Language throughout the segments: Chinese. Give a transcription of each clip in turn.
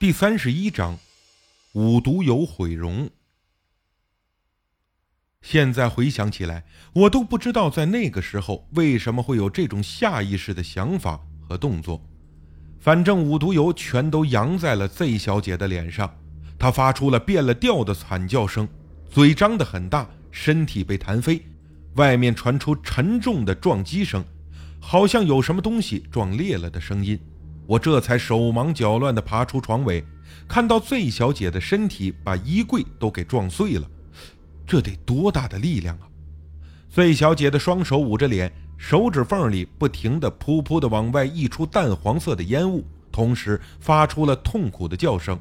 第三十一章，五毒油毁容。现在回想起来，我都不知道在那个时候为什么会有这种下意识的想法和动作。反正五毒油全都扬在了 Z 小姐的脸上，她发出了变了调的惨叫声，嘴张得很大，身体被弹飞，外面传出沉重的撞击声，好像有什么东西撞裂了的声音。我这才手忙脚乱地爬出床尾，看到醉小姐的身体把衣柜都给撞碎了，这得多大的力量啊醉小姐的双手捂着脸，手指缝里不停地噗噗地往外溢出淡黄色的烟雾，同时发出了痛苦的叫声，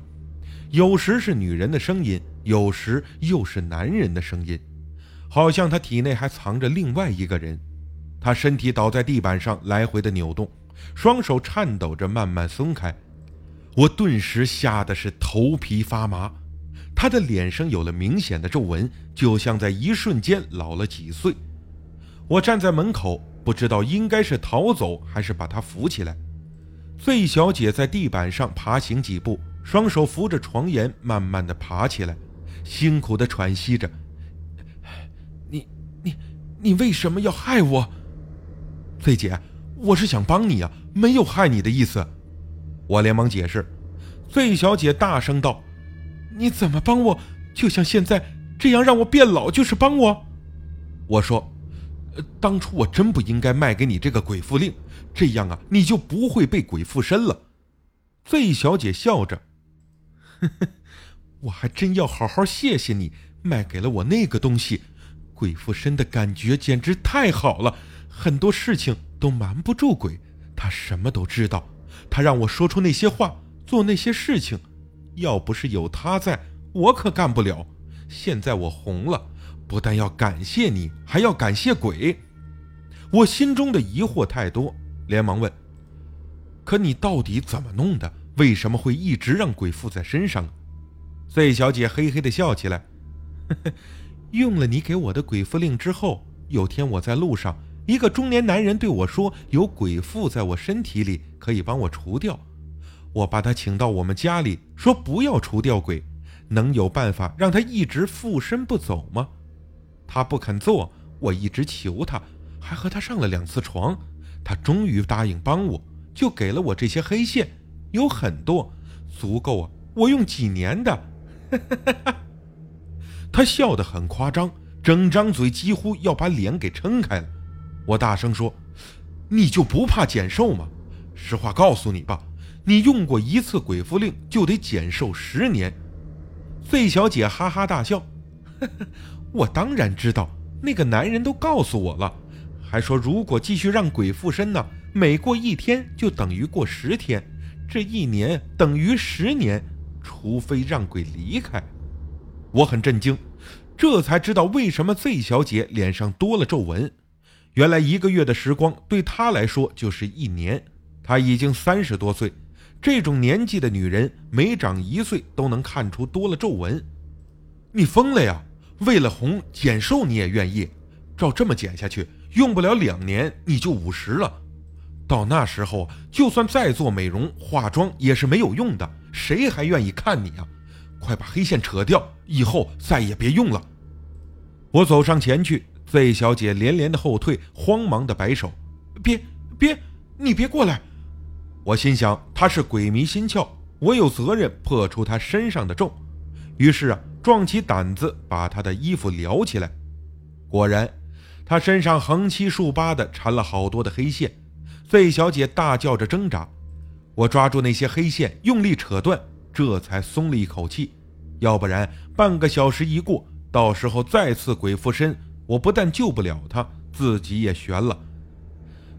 有时是女人的声音，有时又是男人的声音，好像她体内还藏着另外一个人。她身体倒在地板上，来回的扭动。双手颤抖着慢慢松开，我顿时吓得是头皮发麻。他的脸上有了明显的皱纹，就像在一瞬间老了几岁。我站在门口，不知道应该是逃走还是把他扶起来。费小姐在地板上爬行几步，双手扶着床沿，慢慢的爬起来，辛苦的喘息着：“你、你、你为什么要害我，费姐？”我是想帮你啊，没有害你的意思。我连忙解释。费小姐大声道：“你怎么帮我？就像现在这样让我变老，就是帮我？”我说：“当初我真不应该卖给你这个鬼附令，这样啊，你就不会被鬼附身了。”费小姐笑着：“呵呵，我还真要好好谢谢你，卖给了我那个东西。鬼附身的感觉简直太好了，很多事情。”都瞒不住鬼，他什么都知道。他让我说出那些话，做那些事情，要不是有他在，我可干不了。现在我红了，不但要感谢你，还要感谢鬼。我心中的疑惑太多，连忙问：“可你到底怎么弄的？为什么会一直让鬼附在身上？”Z 小姐嘿嘿地笑起来：“呵呵，用了你给我的鬼附令之后，有天我在路上。”一个中年男人对我说：“有鬼附在我身体里，可以帮我除掉。”我把他请到我们家里，说：“不要除掉鬼，能有办法让他一直附身不走吗？”他不肯做，我一直求他，还和他上了两次床。他终于答应帮我，就给了我这些黑线，有很多，足够啊，我用几年的。他笑得很夸张，整张嘴几乎要把脸给撑开了。我大声说：“你就不怕减寿吗？实话告诉你吧，你用过一次鬼符令就得减寿十年。”费小姐哈哈大笑：“呵呵，我当然知道，那个男人都告诉我了，还说如果继续让鬼附身呢，每过一天就等于过十天，这一年等于十年，除非让鬼离开。”我很震惊，这才知道为什么费小姐脸上多了皱纹。原来一个月的时光对她来说就是一年。她已经三十多岁，这种年纪的女人每长一岁都能看出多了皱纹。你疯了呀？为了红减瘦你也愿意？照这么减下去，用不了两年你就五十了。到那时候，就算再做美容化妆也是没有用的，谁还愿意看你啊？快把黑线扯掉，以后再也别用了。我走上前去。费小姐连连的后退，慌忙的摆手：“别别，你别过来！”我心想，她是鬼迷心窍，我有责任破除她身上的咒。于是啊，壮起胆子把她的衣服撩起来。果然，她身上横七竖八的缠了好多的黑线。费小姐大叫着挣扎，我抓住那些黑线，用力扯断，这才松了一口气。要不然，半个小时一过，到时候再次鬼附身。我不但救不了他，自己也悬了。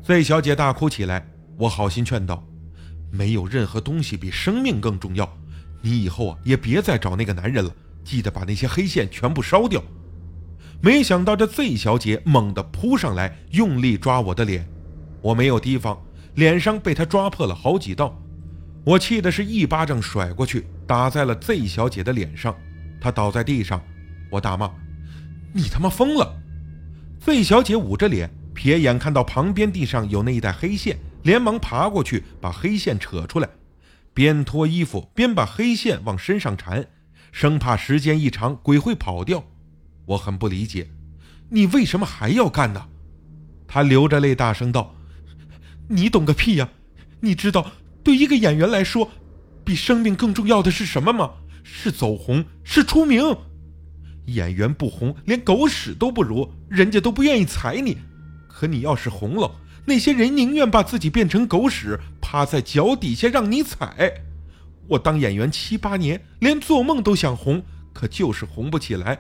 Z 小姐大哭起来，我好心劝道：“没有任何东西比生命更重要，你以后啊也别再找那个男人了，记得把那些黑线全部烧掉。”没想到这 Z 小姐猛地扑上来，用力抓我的脸，我没有提防，脸上被她抓破了好几道。我气的是一巴掌甩过去，打在了 Z 小姐的脸上，她倒在地上，我大骂：“你他妈疯了！”费小姐捂着脸，瞥眼看到旁边地上有那一带黑线，连忙爬过去把黑线扯出来。边脱衣服边把黑线往身上缠，生怕时间一长鬼会跑掉。我很不理解，你为什么还要干呢？他流着泪大声道：“你懂个屁呀！你知道对一个演员来说，比生命更重要的是什么吗？是走红，是出名。演员不红，连狗屎都不如，人家都不愿意踩你。可你要是红了，那些人宁愿把自己变成狗屎，趴在脚底下让你踩。我当演员七八年，连做梦都想红，可就是红不起来。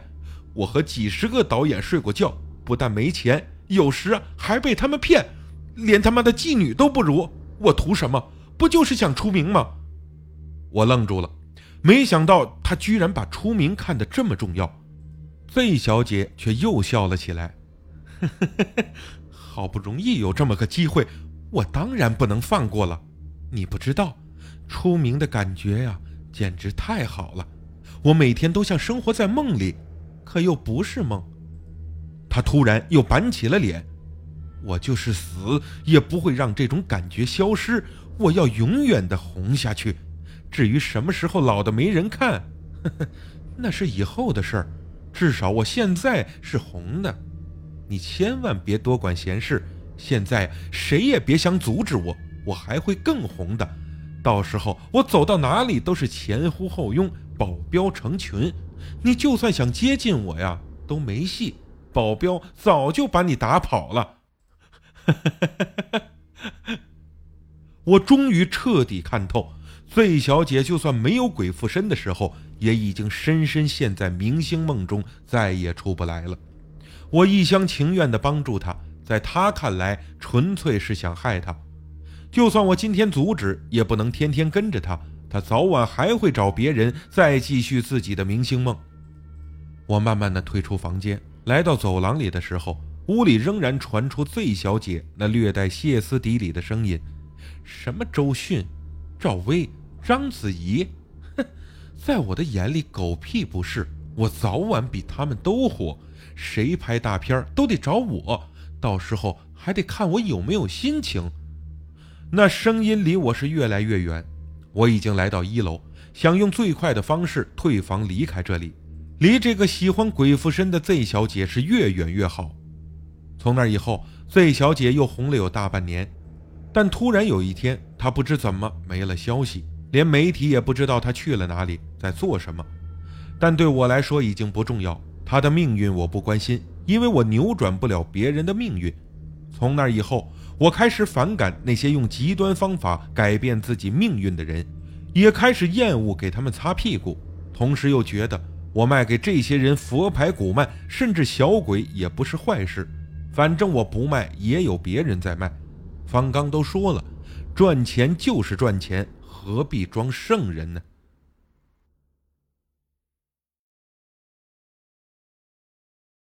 我和几十个导演睡过觉，不但没钱，有时还被他们骗，连他妈的妓女都不如。我图什么？不就是想出名吗？我愣住了，没想到他居然把出名看得这么重要。费小姐却又笑了起来。好不容易有这么个机会，我当然不能放过了。你不知道，出名的感觉呀，简直太好了。我每天都像生活在梦里，可又不是梦。他突然又板起了脸。我就是死也不会让这种感觉消失。我要永远的红下去。至于什么时候老的没人看，呵呵，那是以后的事儿。至少我现在是红的。你千万别多管闲事，现在谁也别想阻止我，我还会更红的。到时候我走到哪里都是前呼后拥，保镖成群。你就算想接近我呀，都没戏，保镖早就把你打跑了。我终于彻底看透醉小姐就算没有鬼附身的时候，也已经深深陷在明星梦中，再也出不来了。我一厢情愿地帮助她，在她看来纯粹是想害她。就算我今天阻止，也不能天天跟着他，他早晚还会找别人再继续自己的明星梦。我慢慢地退出房间，来到走廊里的时候，屋里仍然传出醉小姐那略带歇斯底里的声音：“什么周迅、赵薇、章子怡，哼，在我的眼里狗屁不是，我早晚比他们都火。”谁拍大片都得找我，到时候还得看我有没有心情。那声音离我是越来越远，我已经来到一楼，想用最快的方式退房离开这里，离这个喜欢鬼附身的 Z 小姐是越远越好。从那以后，Z 小姐又红了有大半年，但突然有一天，她不知怎么没了消息，连媒体也不知道他去了哪里，在做什么。但对我来说已经不重要。他的命运我不关心，因为我扭转不了别人的命运。从那以后，我开始反感那些用极端方法改变自己命运的人，也开始厌恶给他们擦屁股。同时又觉得我卖给这些人佛牌、古曼，甚至小鬼也不是坏事。反正我不卖，也有别人在卖。方刚都说了，赚钱就是赚钱，何必装圣人呢？